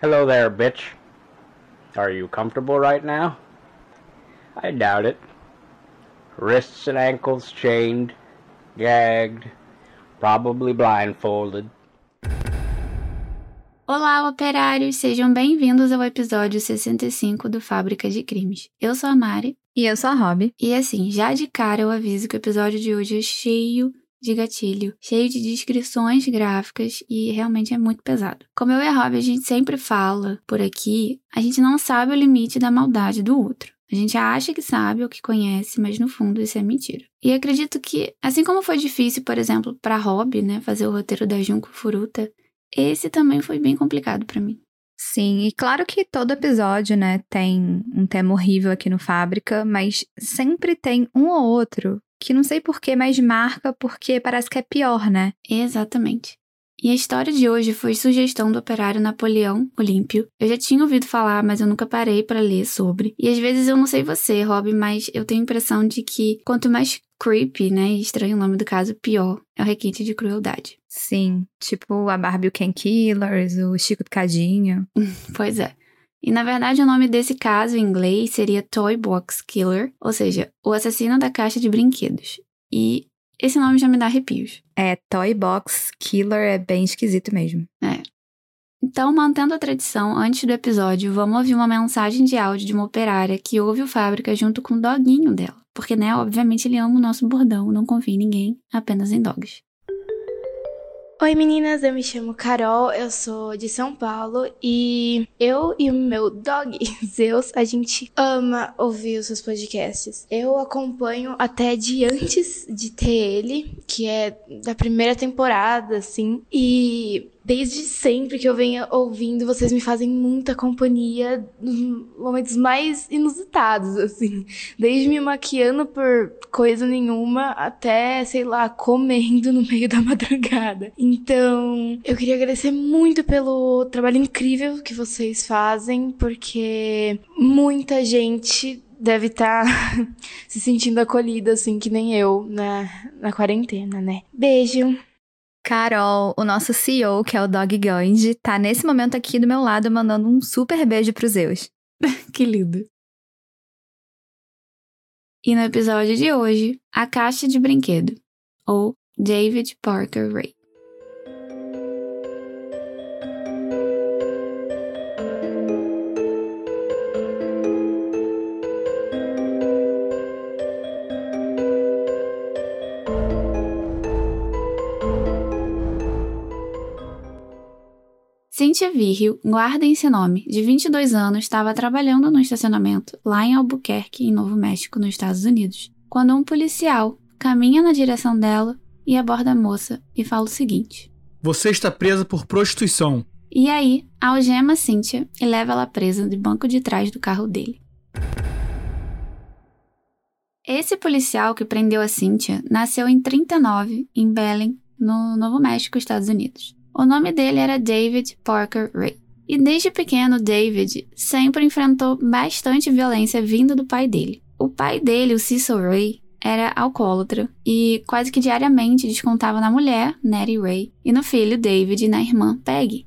Hello there, bitch. Are you comfortable right now? I doubt it. Wrists and ankles chained, gagged, probably blindfolded. Olá, operários! Sejam bem-vindos ao episódio 65 do Fábrica de Crimes. Eu sou a Mari. E eu sou a Rob. E assim, já de cara eu aviso que o episódio de hoje é cheio de gatilho, cheio de descrições gráficas e realmente é muito pesado. Como eu e a Rob, a gente sempre fala por aqui, a gente não sabe o limite da maldade do outro. A gente acha que sabe ou que conhece, mas no fundo isso é mentira. E acredito que, assim como foi difícil, por exemplo, para Rob, né, fazer o roteiro da Junko Furuta, esse também foi bem complicado para mim. Sim, e claro que todo episódio, né, tem um tema horrível aqui no Fábrica, mas sempre tem um ou outro que não sei porquê, mas marca porque parece que é pior, né? Exatamente. E a história de hoje foi sugestão do operário Napoleão Olímpio. Eu já tinha ouvido falar, mas eu nunca parei para ler sobre. E às vezes eu não sei você, Rob, mas eu tenho a impressão de que quanto mais creepy, né, estranho o nome do caso, pior é o requinte de crueldade. Sim, tipo a Barbie o Ken Killers, o Chico do Cadinho. pois é. E na verdade o nome desse caso em inglês seria Toy Box Killer, ou seja, o assassino da caixa de brinquedos. E esse nome já me dá arrepios. É, Toy Box Killer é bem esquisito mesmo. É. Então, mantendo a tradição, antes do episódio, vamos ouvir uma mensagem de áudio de uma operária que ouve o Fábrica junto com o doguinho dela. Porque, né, obviamente ele ama o nosso bordão, não confia em ninguém, apenas em dogs. Oi meninas, eu me chamo Carol, eu sou de São Paulo e eu e o meu dog Zeus, a gente ama ouvir os seus podcasts. Eu acompanho até de antes de ter ele, que é da primeira temporada, assim, e desde sempre que eu venho ouvindo, vocês me fazem muita companhia nos momentos mais inusitados, assim. Desde me maquiando por coisa nenhuma até, sei lá, comendo no meio da madrugada. Então, eu queria agradecer muito pelo trabalho incrível que vocês fazem, porque muita gente deve estar tá se sentindo acolhida, assim, que nem eu, na, na quarentena, né? Beijo! Carol, o nosso CEO, que é o Dog Gandhi, tá nesse momento aqui do meu lado mandando um super beijo pros Zeus. que lindo. E no episódio de hoje, a caixa de brinquedo, ou David Parker Ray. Cynthia Virgil, guardem esse nome, de 22 anos, estava trabalhando no estacionamento lá em Albuquerque, em Novo México, nos Estados Unidos, quando um policial caminha na direção dela e aborda a moça e fala o seguinte: Você está presa por prostituição. E aí, algema Cynthia e leva ela presa de banco de trás do carro dele. Esse policial que prendeu a Cynthia nasceu em 39, em Belen, no Novo México, Estados Unidos. O nome dele era David Parker Ray. E desde pequeno, David sempre enfrentou bastante violência vinda do pai dele. O pai dele, o Cecil Ray, era alcoólatra e quase que diariamente descontava na mulher, Nettie Ray, e no filho, David, e na irmã, Peggy.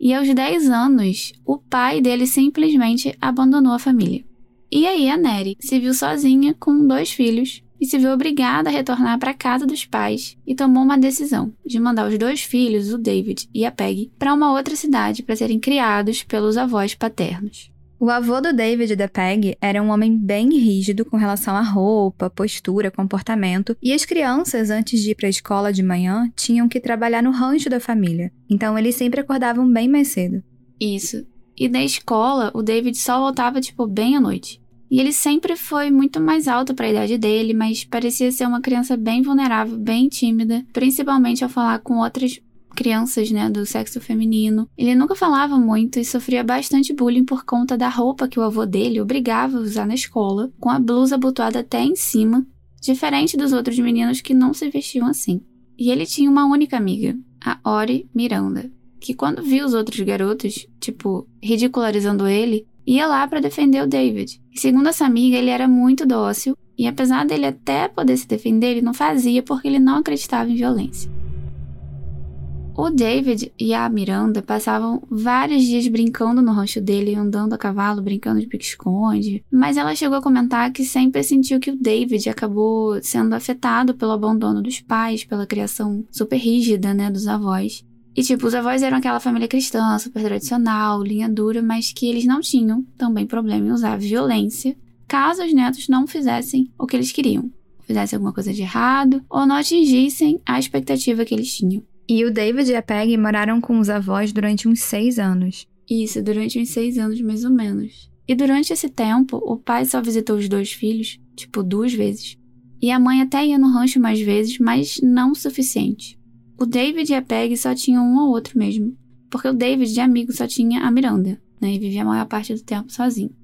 E aos 10 anos, o pai dele simplesmente abandonou a família. E aí a Nettie se viu sozinha com dois filhos e se viu obrigada a retornar para a casa dos pais e tomou uma decisão de mandar os dois filhos, o David e a Peggy, para uma outra cidade para serem criados pelos avós paternos. O avô do David e da Peg era um homem bem rígido com relação à roupa, postura, comportamento, e as crianças, antes de ir para a escola de manhã, tinham que trabalhar no rancho da família, então eles sempre acordavam bem mais cedo. Isso. E na escola, o David só voltava, tipo, bem à noite. E ele sempre foi muito mais alto para a idade dele, mas parecia ser uma criança bem vulnerável, bem tímida, principalmente ao falar com outras crianças, né, do sexo feminino. Ele nunca falava muito e sofria bastante bullying por conta da roupa que o avô dele obrigava a usar na escola, com a blusa abotoada até em cima, diferente dos outros meninos que não se vestiam assim. E ele tinha uma única amiga, a Ori Miranda, que quando viu os outros garotos, tipo, ridicularizando ele, ia lá para defender o David. E segundo essa amiga, ele era muito dócil e apesar dele até poder se defender, ele não fazia porque ele não acreditava em violência. O David e a Miranda passavam vários dias brincando no rancho dele, andando a cavalo, brincando de pique-esconde. Mas ela chegou a comentar que sempre sentiu que o David acabou sendo afetado pelo abandono dos pais, pela criação super rígida, né, dos avós. E, tipo, os avós eram aquela família cristã, super tradicional, linha dura, mas que eles não tinham também problema em usar violência caso os netos não fizessem o que eles queriam, fizessem alguma coisa de errado ou não atingissem a expectativa que eles tinham. E o David e a Peggy moraram com os avós durante uns seis anos. Isso, durante uns seis anos mais ou menos. E durante esse tempo, o pai só visitou os dois filhos, tipo, duas vezes. E a mãe até ia no rancho mais vezes, mas não o suficiente. O David e a Peggy só tinham um ou outro mesmo, porque o David de amigo só tinha a Miranda, né, e vivia a maior parte do tempo sozinho.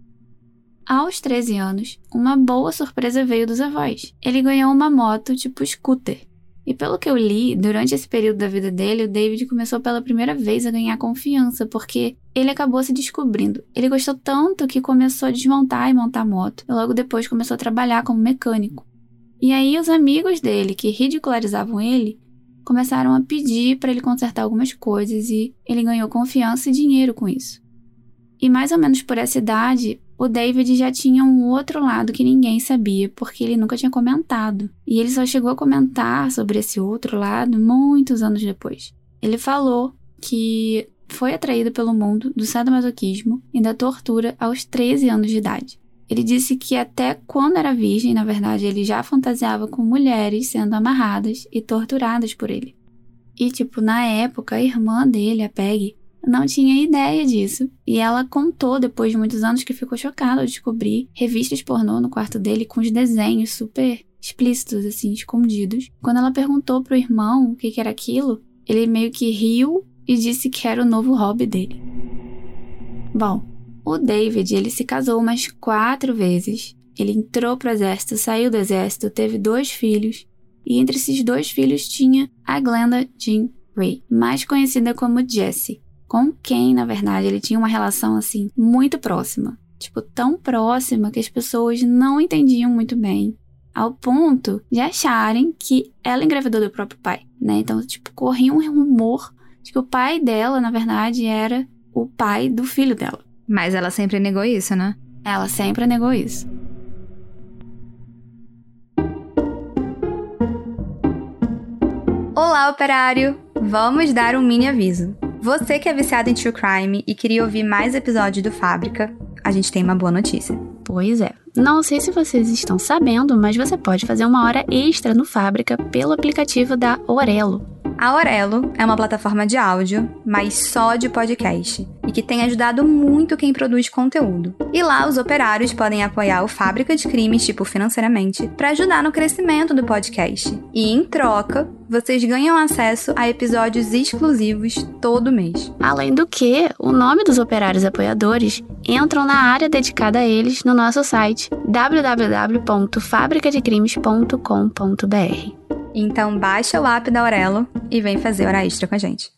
Aos 13 anos, uma boa surpresa veio dos avós. Ele ganhou uma moto tipo scooter, e pelo que eu li, durante esse período da vida dele, o David começou pela primeira vez a ganhar confiança, porque ele acabou se descobrindo. Ele gostou tanto que começou a desmontar e montar moto, e logo depois começou a trabalhar como mecânico. E aí os amigos dele, que ridicularizavam ele, começaram a pedir para ele consertar algumas coisas e ele ganhou confiança e dinheiro com isso. E mais ou menos por essa idade, o David já tinha um outro lado que ninguém sabia, porque ele nunca tinha comentado. E ele só chegou a comentar sobre esse outro lado muitos anos depois. Ele falou que foi atraído pelo mundo do sadomasoquismo e da tortura aos 13 anos de idade. Ele disse que até quando era virgem, na verdade, ele já fantasiava com mulheres sendo amarradas e torturadas por ele. E, tipo, na época, a irmã dele, a Peggy, não tinha ideia disso. E ela contou, depois de muitos anos, que ficou chocada ao descobrir revistas pornô no quarto dele com os desenhos super explícitos, assim, escondidos. Quando ela perguntou pro irmão o que, que era aquilo, ele meio que riu e disse que era o novo hobby dele. Bom, o David, ele se casou umas quatro vezes. Ele entrou pro exército, saiu do exército, teve dois filhos. E entre esses dois filhos tinha a Glenda Jean Ray, mais conhecida como Jessie com quem, na verdade, ele tinha uma relação assim muito próxima. Tipo, tão próxima que as pessoas não entendiam muito bem, ao ponto de acharem que ela engravidou do próprio pai, né? Então, tipo, corria um rumor de que o pai dela, na verdade, era o pai do filho dela. Mas ela sempre negou isso, né? Ela sempre negou isso. Olá, operário! Vamos dar um mini aviso. Você que é viciado em true crime e queria ouvir mais episódios do Fábrica, a gente tem uma boa notícia. Pois é. Não sei se vocês estão sabendo, mas você pode fazer uma hora extra no Fábrica pelo aplicativo da Orelo. A Orelo é uma plataforma de áudio, mas só de podcast, e que tem ajudado muito quem produz conteúdo. E lá os operários podem apoiar o Fábrica de Crimes, tipo financeiramente, para ajudar no crescimento do podcast. E em troca, vocês ganham acesso a episódios exclusivos todo mês. Além do que, o nome dos operários apoiadores entram na área dedicada a eles no nosso site www.fabricadecrimes.com.br. Então baixa o app da Aurelo e vem fazer hora extra com a gente.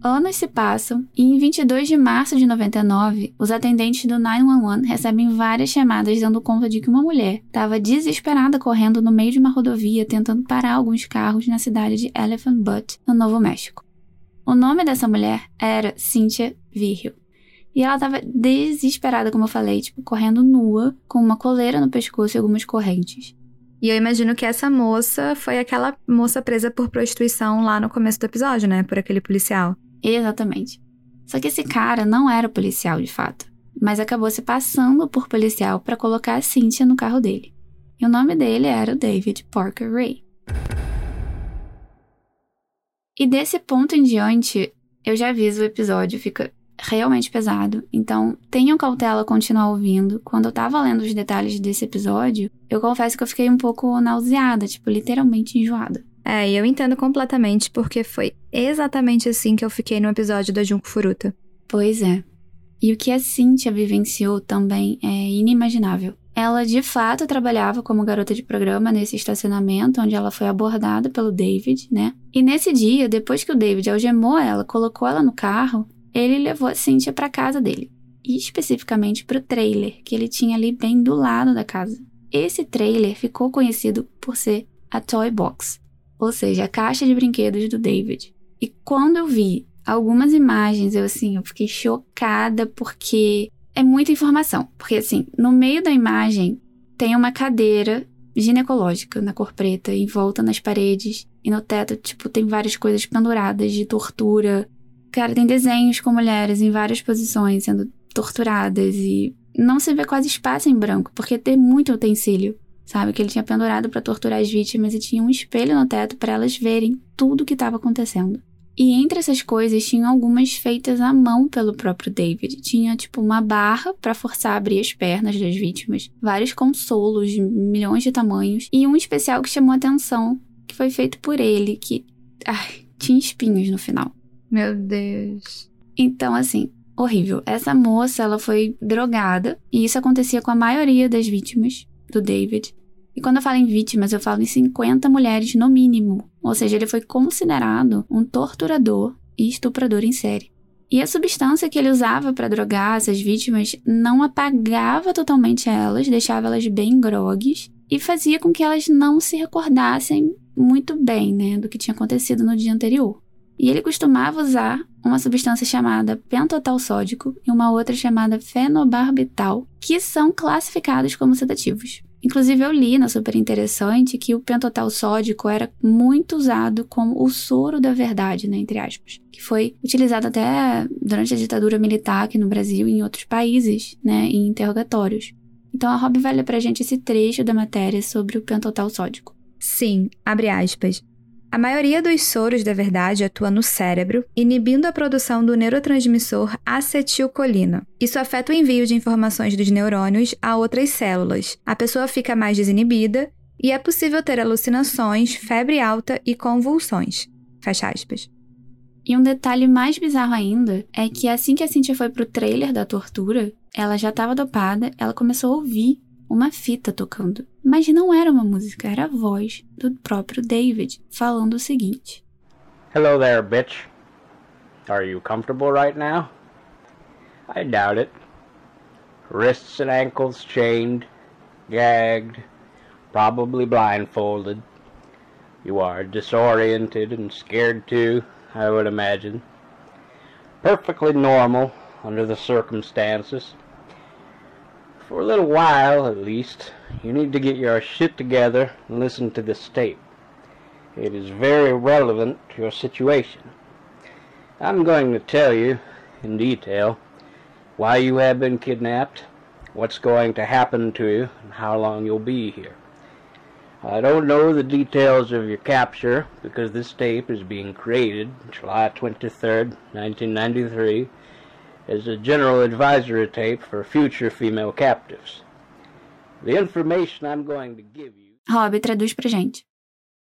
Anos se passam e em 22 de março de 99, os atendentes do 911 recebem várias chamadas dando conta de que uma mulher estava desesperada correndo no meio de uma rodovia tentando parar alguns carros na cidade de Elephant Butte, no Novo México. O nome dessa mulher era Cynthia Virgil. E ela tava desesperada, como eu falei, tipo, correndo nua, com uma coleira no pescoço e algumas correntes. E eu imagino que essa moça foi aquela moça presa por prostituição lá no começo do episódio, né? Por aquele policial. Exatamente. Só que esse cara não era policial de fato, mas acabou se passando por policial para colocar a Cynthia no carro dele. E o nome dele era David Parker Ray. E desse ponto em diante, eu já aviso o episódio fica realmente pesado. Então, tenham cautela continuar ouvindo. Quando eu tava lendo os detalhes desse episódio, eu confesso que eu fiquei um pouco nauseada, tipo, literalmente enjoada. É, e eu entendo completamente porque foi exatamente assim que eu fiquei no episódio da Junko Furuta. Pois é. E o que a Cynthia vivenciou também é inimaginável. Ela de fato trabalhava como garota de programa nesse estacionamento onde ela foi abordada pelo David, né? E nesse dia, depois que o David algemou ela, colocou ela no carro, ele levou a Cynthia para casa dele. e especificamente para o trailer que ele tinha ali bem do lado da casa. Esse trailer ficou conhecido por ser a Toy Box, ou seja, a caixa de brinquedos do David. E quando eu vi algumas imagens, eu assim, eu fiquei chocada porque é muita informação. Porque assim, no meio da imagem tem uma cadeira ginecológica na cor preta, em volta nas paredes e no teto, tipo, tem várias coisas penduradas de tortura. Cara, tem desenhos com mulheres em várias posições sendo torturadas e não se vê quase espaço em branco, porque tem muito utensílio, sabe? Que ele tinha pendurado para torturar as vítimas e tinha um espelho no teto para elas verem tudo o que estava acontecendo. E entre essas coisas, tinham algumas feitas à mão pelo próprio David. Tinha, tipo, uma barra para forçar a abrir as pernas das vítimas, vários consolos de milhões de tamanhos, e um especial que chamou atenção, que foi feito por ele, que ai, tinha espinhos no final. Meu Deus. Então, assim, horrível. Essa moça, ela foi drogada, e isso acontecia com a maioria das vítimas do David. E quando eu falo em vítimas, eu falo em 50 mulheres no mínimo. Ou seja, ele foi considerado um torturador e estuprador em série. E a substância que ele usava para drogar essas vítimas não apagava totalmente elas, deixava elas bem grogues e fazia com que elas não se recordassem muito bem, né, do que tinha acontecido no dia anterior. E ele costumava usar uma substância chamada pentotal sódico e uma outra chamada fenobarbital, que são classificados como sedativos. Inclusive, eu li na Super Interessante que o pentotal sódico era muito usado como o soro da verdade, né, entre aspas, que foi utilizado até durante a ditadura militar aqui no Brasil e em outros países, né, em interrogatórios. Então, a Rob vai ler pra gente esse trecho da matéria sobre o pentotal sódico. Sim, abre aspas. A maioria dos soros da verdade atua no cérebro, inibindo a produção do neurotransmissor acetilcolina. Isso afeta o envio de informações dos neurônios a outras células. A pessoa fica mais desinibida e é possível ter alucinações, febre alta e convulsões. Fecha aspas. E um detalhe mais bizarro ainda é que assim que a Cynthia foi pro trailer da tortura, ela já estava dopada, ela começou a ouvir uma fita tocando. Mas não era uma música, era a voz do próprio David falando o seguinte: Hello there, bitch. Are you comfortable right now? I doubt it. Wrists and ankles chained, gagged, probably blindfolded. You are disoriented and scared too, I would imagine. Perfectly normal under the circumstances. For a little while, at least, you need to get your shit together and listen to this tape. It is very relevant to your situation. I'm going to tell you, in detail, why you have been kidnapped, what's going to happen to you, and how long you'll be here. I don't know the details of your capture because this tape is being created July 23rd, 1993 as a general advisory tape for future female captives. The information I'm going to give you. Rob, traduz pra gente.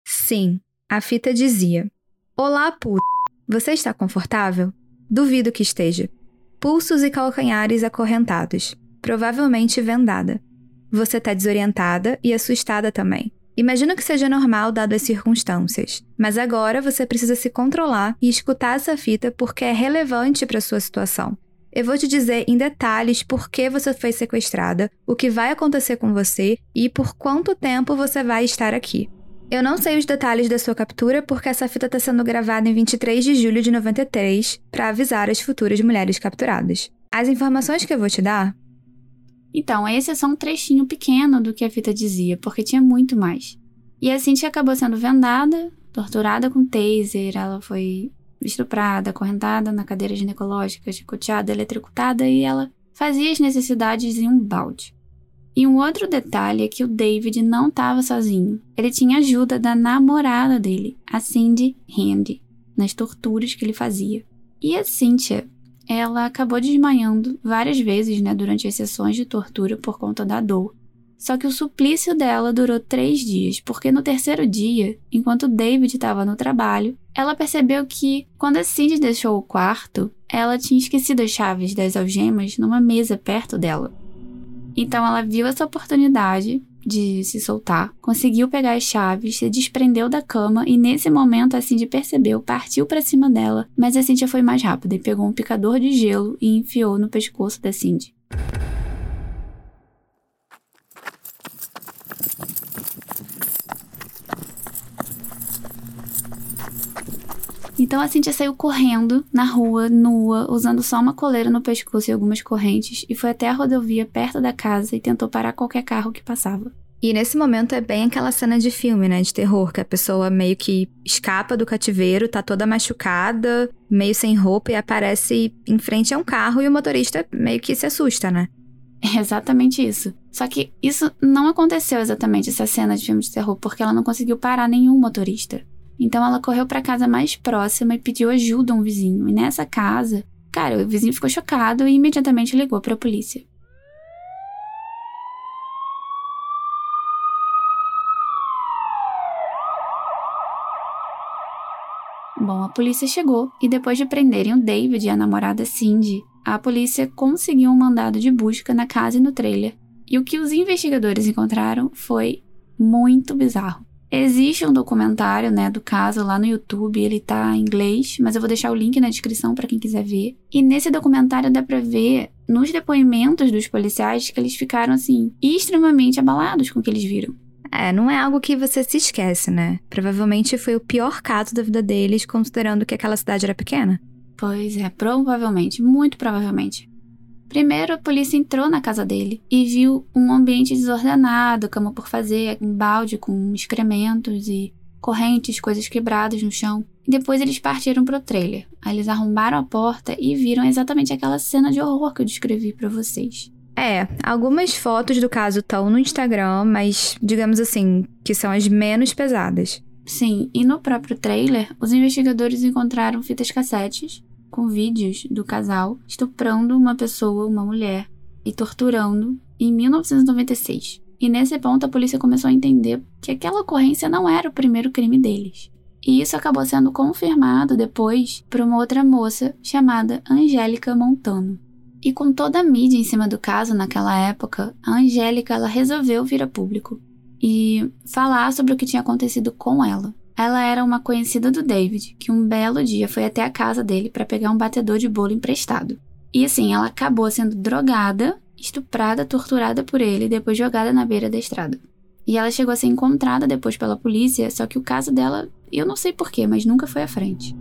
Sim, a fita dizia: Olá, puta. Você está confortável? Duvido que esteja. Pulsos e calcanhares acorrentados, provavelmente vendada. Você está desorientada e assustada também. Imagino que seja normal dado as circunstâncias, mas agora você precisa se controlar e escutar essa fita porque é relevante para sua situação. Eu vou te dizer em detalhes por que você foi sequestrada, o que vai acontecer com você e por quanto tempo você vai estar aqui. Eu não sei os detalhes da sua captura porque essa fita está sendo gravada em 23 de julho de 93 para avisar as futuras mulheres capturadas. As informações que eu vou te dar então, esse é só um trechinho pequeno do que a fita dizia, porque tinha muito mais. E a Cintia acabou sendo vendada, torturada com taser, ela foi estuprada, acorrentada na cadeira ginecológica, chicoteada, eletrocutada e ela fazia as necessidades em um balde. E um outro detalhe é que o David não estava sozinho. Ele tinha ajuda da namorada dele, a Cindy Handy, nas torturas que ele fazia. E a Cynthia ela acabou desmaiando várias vezes né, durante as sessões de tortura por conta da dor. Só que o suplício dela durou três dias, porque no terceiro dia, enquanto David estava no trabalho, ela percebeu que, quando a Cindy deixou o quarto, ela tinha esquecido as chaves das algemas numa mesa perto dela. Então ela viu essa oportunidade de se soltar, conseguiu pegar as chaves, se desprendeu da cama e nesse momento a Cindy percebeu, partiu para cima dela, mas a Cynthia foi mais rápida e pegou um picador de gelo e enfiou no pescoço da Cindy. Então a Cintia saiu correndo na rua, nua, usando só uma coleira no pescoço e algumas correntes, e foi até a rodovia perto da casa e tentou parar qualquer carro que passava. E nesse momento é bem aquela cena de filme, né? De terror, que a pessoa meio que escapa do cativeiro, tá toda machucada, meio sem roupa e aparece em frente a um carro e o motorista meio que se assusta, né? É exatamente isso. Só que isso não aconteceu exatamente, essa cena de filme de terror, porque ela não conseguiu parar nenhum motorista. Então ela correu para a casa mais próxima e pediu ajuda a um vizinho. E nessa casa, cara, o vizinho ficou chocado e imediatamente ligou para a polícia. Bom, a polícia chegou e depois de prenderem o David e a namorada Cindy, a polícia conseguiu um mandado de busca na casa e no trailer. E o que os investigadores encontraram foi muito bizarro. Existe um documentário, né, do caso lá no YouTube, ele tá em inglês, mas eu vou deixar o link na descrição para quem quiser ver. E nesse documentário dá para ver nos depoimentos dos policiais que eles ficaram assim extremamente abalados com o que eles viram. É, não é algo que você se esquece, né? Provavelmente foi o pior caso da vida deles, considerando que aquela cidade era pequena. Pois é, provavelmente, muito provavelmente. Primeiro, a polícia entrou na casa dele e viu um ambiente desordenado, cama por fazer, um balde com excrementos e correntes, coisas quebradas no chão. E depois eles partiram pro trailer. Aí eles arrombaram a porta e viram exatamente aquela cena de horror que eu descrevi para vocês. É, algumas fotos do caso estão no Instagram, mas digamos assim, que são as menos pesadas. Sim, e no próprio trailer, os investigadores encontraram fitas cassetes com vídeos do casal estuprando uma pessoa, uma mulher, e torturando em 1996. E nesse ponto a polícia começou a entender que aquela ocorrência não era o primeiro crime deles. E isso acabou sendo confirmado depois por uma outra moça chamada Angélica Montano. E com toda a mídia em cima do caso naquela época, a Angélica ela resolveu vir a público e falar sobre o que tinha acontecido com ela. Ela era uma conhecida do David, que um belo dia foi até a casa dele para pegar um batedor de bolo emprestado. E assim, ela acabou sendo drogada, estuprada, torturada por ele e depois jogada na beira da estrada. E ela chegou a ser encontrada depois pela polícia, só que o caso dela, eu não sei porquê, mas nunca foi à frente.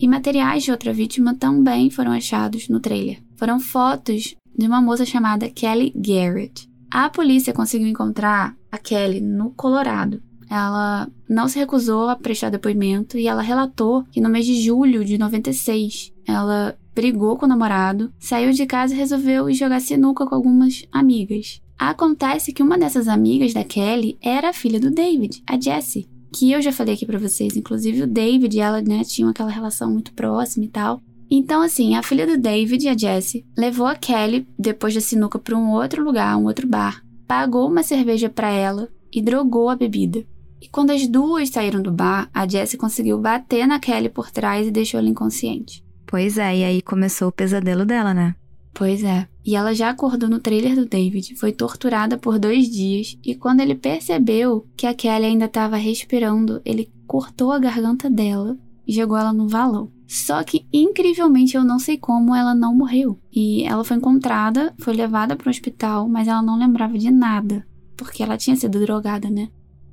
E materiais de outra vítima também foram achados no trailer. Foram fotos de uma moça chamada Kelly Garrett. A polícia conseguiu encontrar a Kelly no Colorado, ela não se recusou a prestar depoimento e ela relatou que no mês de julho de 96 ela brigou com o namorado, saiu de casa e resolveu jogar sinuca com algumas amigas. Acontece que uma dessas amigas da Kelly era a filha do David, a Jessie, que eu já falei aqui para vocês, inclusive o David e ela, né, tinham aquela relação muito próxima e tal. Então, assim, a filha do David, a Jessie, levou a Kelly depois da sinuca para um outro lugar, um outro bar, pagou uma cerveja para ela e drogou a bebida. E quando as duas saíram do bar, a Jessie conseguiu bater na Kelly por trás e deixou ela inconsciente. Pois é, e aí começou o pesadelo dela, né? Pois é. E ela já acordou no trailer do David, foi torturada por dois dias, e quando ele percebeu que a Kelly ainda estava respirando, ele cortou a garganta dela e jogou ela no valão. Só que, incrivelmente, eu não sei como ela não morreu. E ela foi encontrada, foi levada para o hospital, mas ela não lembrava de nada, porque ela tinha sido drogada, né?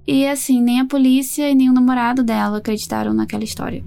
E assim, nem a polícia e nem o namorado dela acreditaram naquela história.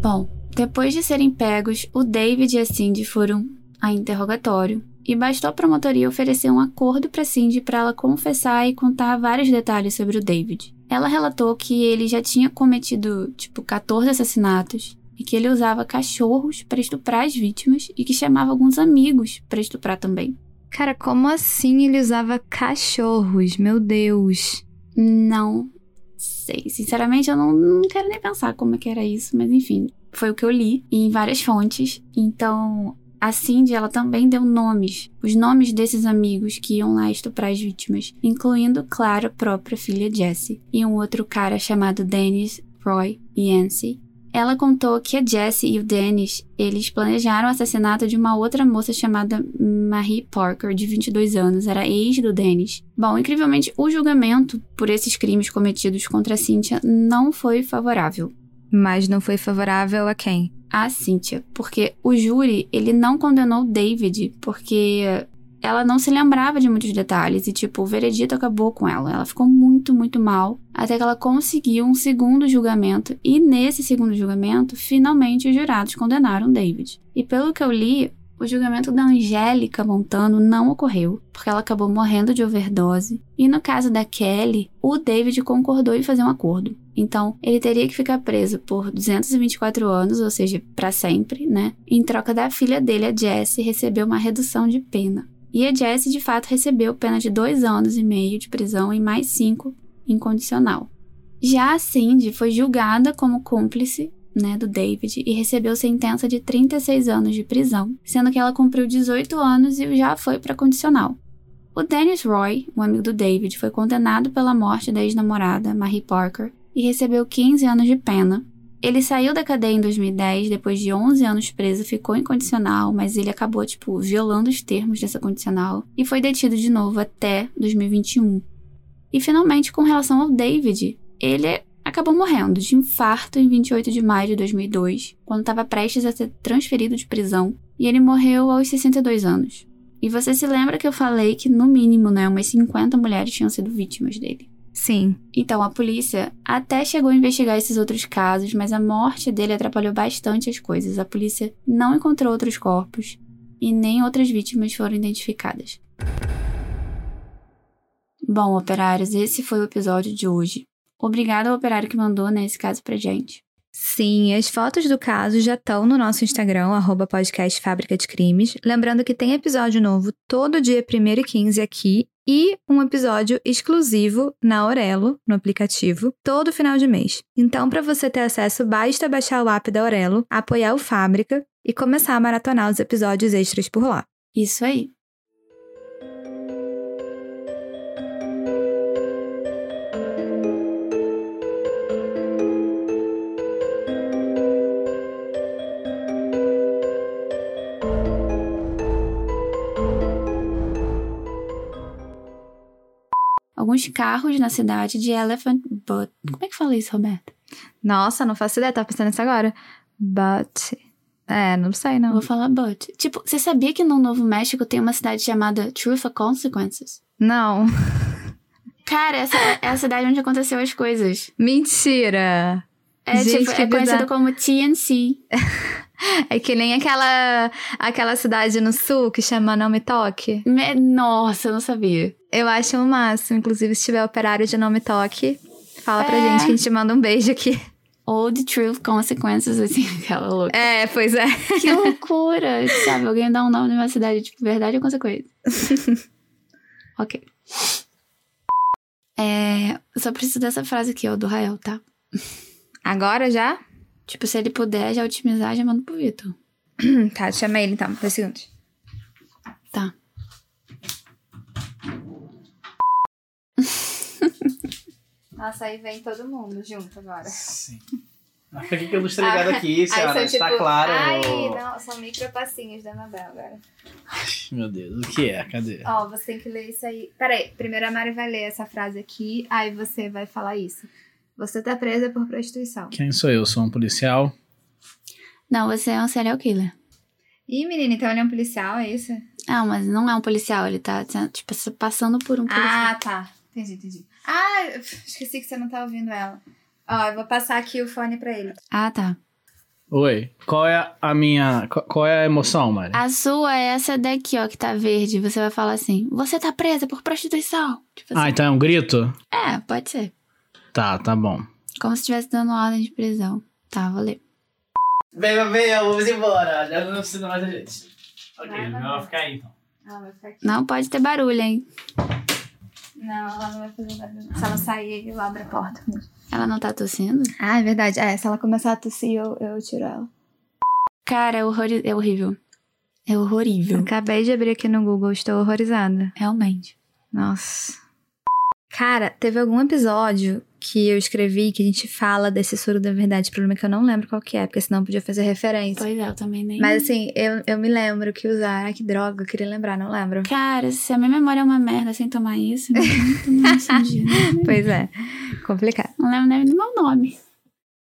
Bom, depois de serem pegos, o David e a Cindy foram a interrogatório e bastou a promotoria oferecer um acordo para Cindy para ela confessar e contar vários detalhes sobre o David. Ela relatou que ele já tinha cometido, tipo, 14 assassinatos e que ele usava cachorros para estuprar as vítimas e que chamava alguns amigos para estuprar também. Cara, como assim ele usava cachorros? Meu Deus. Não sei. Sinceramente, eu não, não quero nem pensar como é que era isso, mas enfim. Foi o que eu li em várias fontes. Então, a Cindy, ela também deu nomes, os nomes desses amigos que iam lá estuprar as vítimas, incluindo, claro, a própria filha Jessie e um outro cara chamado Dennis Roy Yancey. Ela contou que a Jessie e o Dennis, eles planejaram o assassinato de uma outra moça chamada Marie Parker, de 22 anos, era ex do Dennis. Bom, incrivelmente, o julgamento por esses crimes cometidos contra a Cynthia não foi favorável. Mas não foi favorável a quem? A Cynthia, porque o júri, ele não condenou David, porque ela não se lembrava de muitos detalhes e, tipo, o veredito acabou com ela. Ela ficou muito, muito mal, até que ela conseguiu um segundo julgamento, e nesse segundo julgamento, finalmente os jurados condenaram David. E pelo que eu li, o julgamento da Angélica Montano não ocorreu, porque ela acabou morrendo de overdose. E no caso da Kelly, o David concordou em fazer um acordo. Então, ele teria que ficar preso por 224 anos, ou seja, para sempre, né? Em troca da filha dele, a Jessie, receber uma redução de pena. E a Jessie, de fato, recebeu pena de dois anos e meio de prisão e mais cinco incondicional. Já a Cindy foi julgada como cúmplice né, do David e recebeu sentença de 36 anos de prisão, sendo que ela cumpriu 18 anos e já foi para condicional. O Dennis Roy, um amigo do David, foi condenado pela morte da ex-namorada, Marie Parker, e recebeu 15 anos de pena. Ele saiu da cadeia em 2010, depois de 11 anos preso, ficou incondicional, mas ele acabou, tipo, violando os termos dessa condicional e foi detido de novo até 2021. E finalmente, com relação ao David, ele acabou morrendo de infarto em 28 de maio de 2002, quando estava prestes a ser transferido de prisão, e ele morreu aos 62 anos. E você se lembra que eu falei que, no mínimo, né, umas 50 mulheres tinham sido vítimas dele? Sim. Então, a polícia até chegou a investigar esses outros casos, mas a morte dele atrapalhou bastante as coisas. A polícia não encontrou outros corpos e nem outras vítimas foram identificadas. Bom, operários, esse foi o episódio de hoje. Obrigado ao operário que mandou né, esse caso pra gente. Sim, as fotos do caso já estão no nosso Instagram, arroba podcast Fábrica de Crimes. Lembrando que tem episódio novo todo dia 1 e 15 aqui e um episódio exclusivo na Aurelo, no aplicativo, todo final de mês. Então, para você ter acesso, basta baixar o app da Aurelo, apoiar o Fábrica e começar a maratonar os episódios extras por lá. Isso aí. Alguns carros na cidade de Elephant Butte. Como é que fala isso, Roberto? Nossa, não faço ideia, tava pensando nisso agora. But. É, não sei, não. Vou falar but. Tipo, você sabia que no Novo México tem uma cidade chamada Truth or Consequences? Não. Cara, essa é a cidade onde aconteceu as coisas. Mentira! É, Gente, tipo, é conhecido como TNC. É que nem aquela aquela cidade no sul que chama Não Me Toque. Me... Nossa, eu não sabia. Eu acho o máximo. Inclusive, se tiver operário de Não Me Toque, fala é. pra gente que a gente manda um beijo aqui. The Truth Consequences, assim, aquela louca. É, pois é. Que loucura, sabe? Alguém dá um nome de uma cidade, tipo, verdade ou consequência? ok. É, eu só preciso dessa frase aqui, ó, do Rael, tá? Agora já? Tipo, se ele puder já otimizar, já manda pro Vitor. tá, chama ele então, dois segundos. Tá. Nossa, aí vem todo mundo junto agora. Sim. Por que, que a luz tá ligada aqui, senhora? Está tipo, claro. Ai, não, são micropassinhos da Anabel agora. Ai, meu Deus, o que é? Cadê? Ó, você tem que ler isso aí. Peraí, primeiro a Mari vai ler essa frase aqui, aí você vai falar isso. Você tá presa por prostituição. Quem sou eu? Sou um policial? Não, você é um serial killer. Ih, menina, então ele é um policial, é isso? Ah, mas não é um policial, ele tá, tipo, passando por um policial. Ah, tá. Entendi, entendi. Ah, esqueci que você não tá ouvindo ela. Ó, eu vou passar aqui o fone pra ele. Ah, tá. Oi, qual é a minha. Qual é a emoção, Mari? A sua é essa daqui, ó, que tá verde. Você vai falar assim: Você tá presa por prostituição. Tipo assim. Ah, então é um grito? É, pode ser. Tá, tá bom. Como se estivesse dando ordem de prisão. Tá, vou ler. Venha, venha, vamos embora. Já não precisa mais da gente. Ok, vai, vai ficar aí então. Ela vai ficar aqui. Não pode ter barulho, hein? Não, ela não vai fazer barulho. Se ela sair, eu abro a porta. Ela não tá tossindo? Ah, é verdade. É, se ela começar a tossir, eu, eu tiro ela. Cara, é, horror... é horrível. É horrível. Acabei de abrir aqui no Google, estou horrorizada. Realmente. Nossa. Cara, teve algum episódio que eu escrevi que a gente fala desse soro da verdade. O problema é que eu não lembro qual que é, porque senão podia fazer referência. Pois é, eu também nem. Mas assim, eu, eu me lembro que usar. Ai, que droga, eu queria lembrar, não lembro. Cara, se a minha memória é uma merda sem tomar isso, eu não tomar isso um dia. né? Pois é, complicado. Não lembro nem do meu nome.